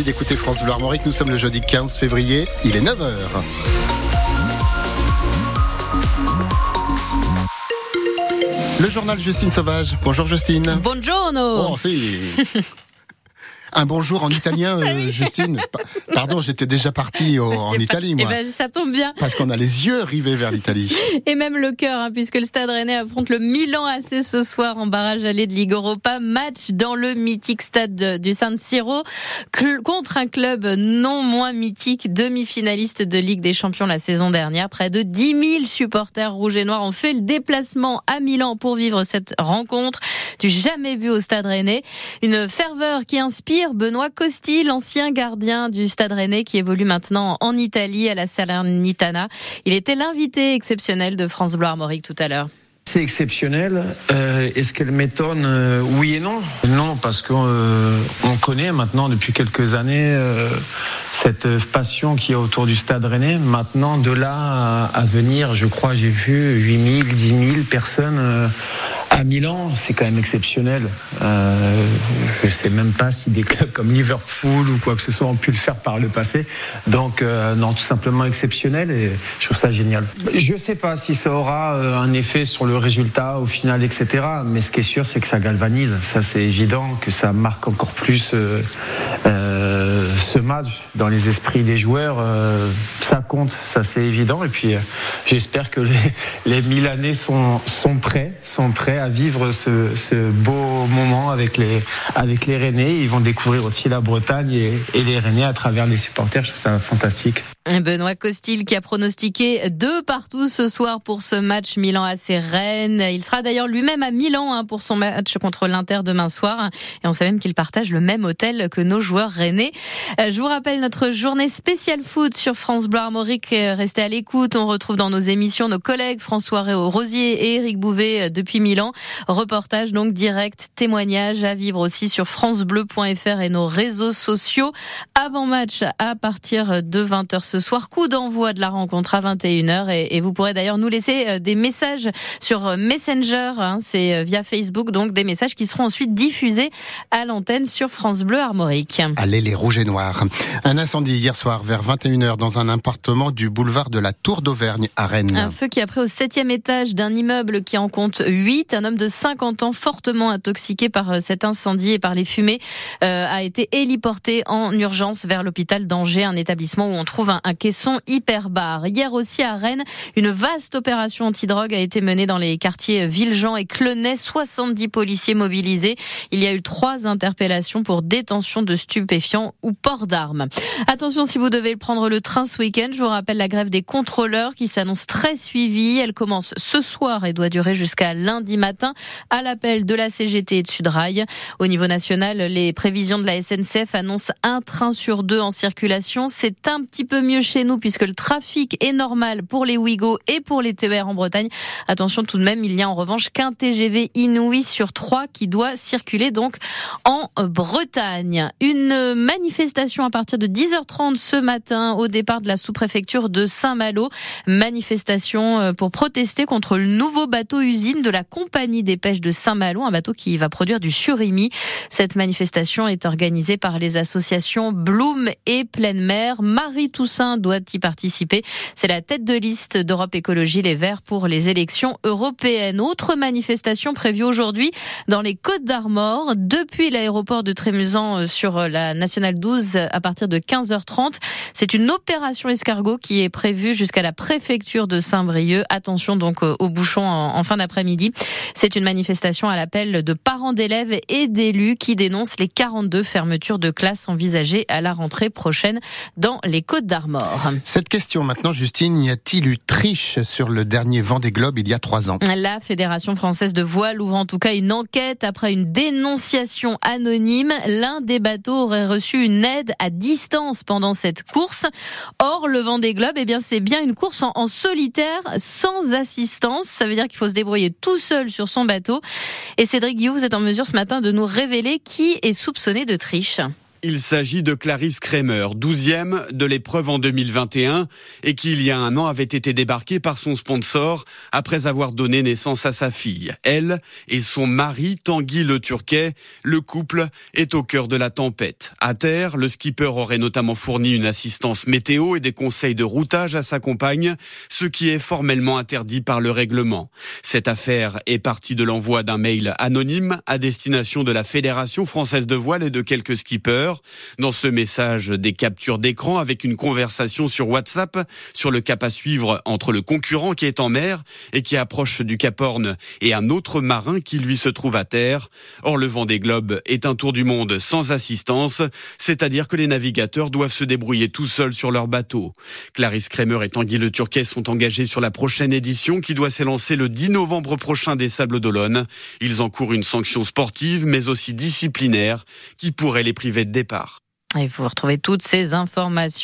Merci d'écouter France Bleu Armorique. Nous sommes le jeudi 15 février. Il est 9h. Le journal Justine Sauvage. Bonjour Justine. Bonjour. Oh, si. Un bonjour en italien, euh, Justine. Pardon, j'étais déjà parti en Italie, moi. Eh ben, ça tombe bien. Parce qu'on a les yeux rivés vers l'Italie. Et même le cœur, hein, puisque le Stade Rennais affronte le Milan AC ce soir en barrage allé de Ligue Europa. Match dans le mythique stade du San Siro contre un club non moins mythique, demi-finaliste de Ligue des Champions la saison dernière. Près de 10 000 supporters rouges et noirs ont fait le déplacement à Milan pour vivre cette rencontre du jamais vu au Stade Rennais. Une ferveur qui inspire Benoît Costi, l'ancien gardien du Stade Rennais qui évolue maintenant en Italie à la Salernitana. Il était l'invité exceptionnel de France Bleu Armorique tout à l'heure. C'est exceptionnel. Euh, Est-ce qu'elle m'étonne euh, Oui et non? Non, parce qu'on euh, connaît maintenant depuis quelques années euh, cette passion qui est autour du Stade Rennais. Maintenant, de là à, à venir, je crois, j'ai vu 8000, 10 000 personnes euh, à Milan, c'est quand même exceptionnel. Euh, je ne sais même pas si des clubs comme Liverpool ou quoi que ce soit ont pu le faire par le passé. Donc euh, non, tout simplement exceptionnel et je trouve ça génial. Je ne sais pas si ça aura euh, un effet sur le résultat au final, etc. Mais ce qui est sûr, c'est que ça galvanise. Ça, c'est évident que ça marque encore plus euh, ce match dans les esprits des joueurs. Euh, ça compte, ça c'est évident. Et puis j'espère que les, Milanais sont, prêts, sont prêts à vivre ce, ce, beau moment avec les, avec les Rennais. Ils vont découvrir aussi la Bretagne et, et les Rennais à travers les supporters. Je trouve ça fantastique. Benoît Costil qui a pronostiqué deux partout ce soir pour ce match Milan AC Rennes. Il sera d'ailleurs lui-même à Milan hein, pour son match contre l'Inter demain soir. Et on sait même qu'il partage le même hôtel que nos joueurs rennais. Euh, je vous rappelle notre journée spéciale foot sur France Bleu Armorique. Restez à l'écoute. On retrouve dans nos émissions nos collègues François Réau Rosier et Eric Bouvet euh, depuis Milan. Reportage donc direct, témoignage à vivre aussi sur francebleu.fr et nos réseaux sociaux. Avant match à partir de 20h ce soir. Coup d'envoi de la rencontre à 21h et, et vous pourrez d'ailleurs nous laisser des messages sur Messenger, hein, c'est via Facebook, donc des messages qui seront ensuite diffusés à l'antenne sur France Bleu Armorique. Allez les rouges et noirs. Un incendie hier soir vers 21h dans un appartement du boulevard de la Tour d'Auvergne à Rennes. Un feu qui a pris au septième étage d'un immeuble qui en compte 8. Un homme de 50 ans fortement intoxiqué par cet incendie et par les fumées euh, a été héliporté en urgence vers l'hôpital d'Angers, un établissement où on trouve un, un caisson hyperbar. Hier aussi à Rennes, une vaste opération antidrogue a été menée dans les quartiers Villejean et Clenay. 70 policiers mobilisés. Il y a eu trois interpellations pour détention de stupéfiants ou port d'armes. Attention si vous devez prendre le train ce week-end. Je vous rappelle la grève des contrôleurs qui s'annonce très suivie. Elle commence ce soir et doit durer jusqu'à lundi matin à l'appel de la CGT et de Sudrail. Au niveau national, les prévisions de la SNCF annoncent un train sur deux en circulation. C'est un petit peu mieux chez nous puisque le trafic est normal pour les Ouigo et pour les TER en Bretagne. Attention tout de même, il y a en revanche qu'un TGV Inouï sur trois qui doit circuler donc en Bretagne. Une manifestation à partir de 10h30 ce matin au départ de la sous-préfecture de Saint-Malo. Manifestation euh, pour protester contre le nouveau bateau usine de la compagnie des pêches de Saint-Malo, un bateau qui va produire du surimi. Cette manifestation est organisée par les associations Bloom et Pleine Mer. Marie Toussaint doit y participer. C'est la tête de liste d'Europe Écologie Les Verts pour les élections européennes. Autre manifestation prévue aujourd'hui dans les Côtes d'Armor depuis l'aéroport de Trémusan sur la nationale 12 à partir de 15h30. C'est une opération escargot qui est prévue jusqu'à la préfecture de Saint-Brieuc. Attention donc aux bouchons en, fin d'après-midi. C'est une manifestation à l'appel de parents d'élèves et d'élus qui dénoncent les 42 fermetures de classes envisagées à la rentrée prochaine dans les Côtes d'Armor. Cette question maintenant, Justine, y a-t-il eu triche sur le dernier Vendée Globe il y a trois ans? La Fédération française de voile ouvre en tout cas une enquête après une dénonciation anonyme. L'un des bateaux aurait reçu une aide à distance pendant cette course. Or, le Vendée Globe, eh bien, c'est bien une course en, en solitaire, sans assistance. Ça veut dire qu'il faut se débrouiller tout seul sur son bateau. Et Cédric Guillaume, vous êtes en mesure ce matin de nous révéler qui est soupçonné de triche. Il s'agit de Clarisse Kramer, douzième de l'épreuve en 2021 et qui, il y a un an, avait été débarquée par son sponsor après avoir donné naissance à sa fille. Elle et son mari, Tanguy Le Turquet, le couple est au cœur de la tempête. À terre, le skipper aurait notamment fourni une assistance météo et des conseils de routage à sa compagne, ce qui est formellement interdit par le règlement. Cette affaire est partie de l'envoi d'un mail anonyme à destination de la Fédération française de voile et de quelques skippers dans ce message, des captures d'écran avec une conversation sur WhatsApp sur le cap à suivre entre le concurrent qui est en mer et qui approche du Cap Horn et un autre marin qui lui se trouve à terre. Or, le vent des globes est un tour du monde sans assistance, c'est-à-dire que les navigateurs doivent se débrouiller tout seuls sur leur bateau. Clarisse Kramer et Tanguy Le Turquet sont engagés sur la prochaine édition qui doit s'élancer le 10 novembre prochain des Sables d'Olonne. Ils encourent une sanction sportive mais aussi disciplinaire qui pourrait les priver départ. Et vous retrouvez toutes ces informations.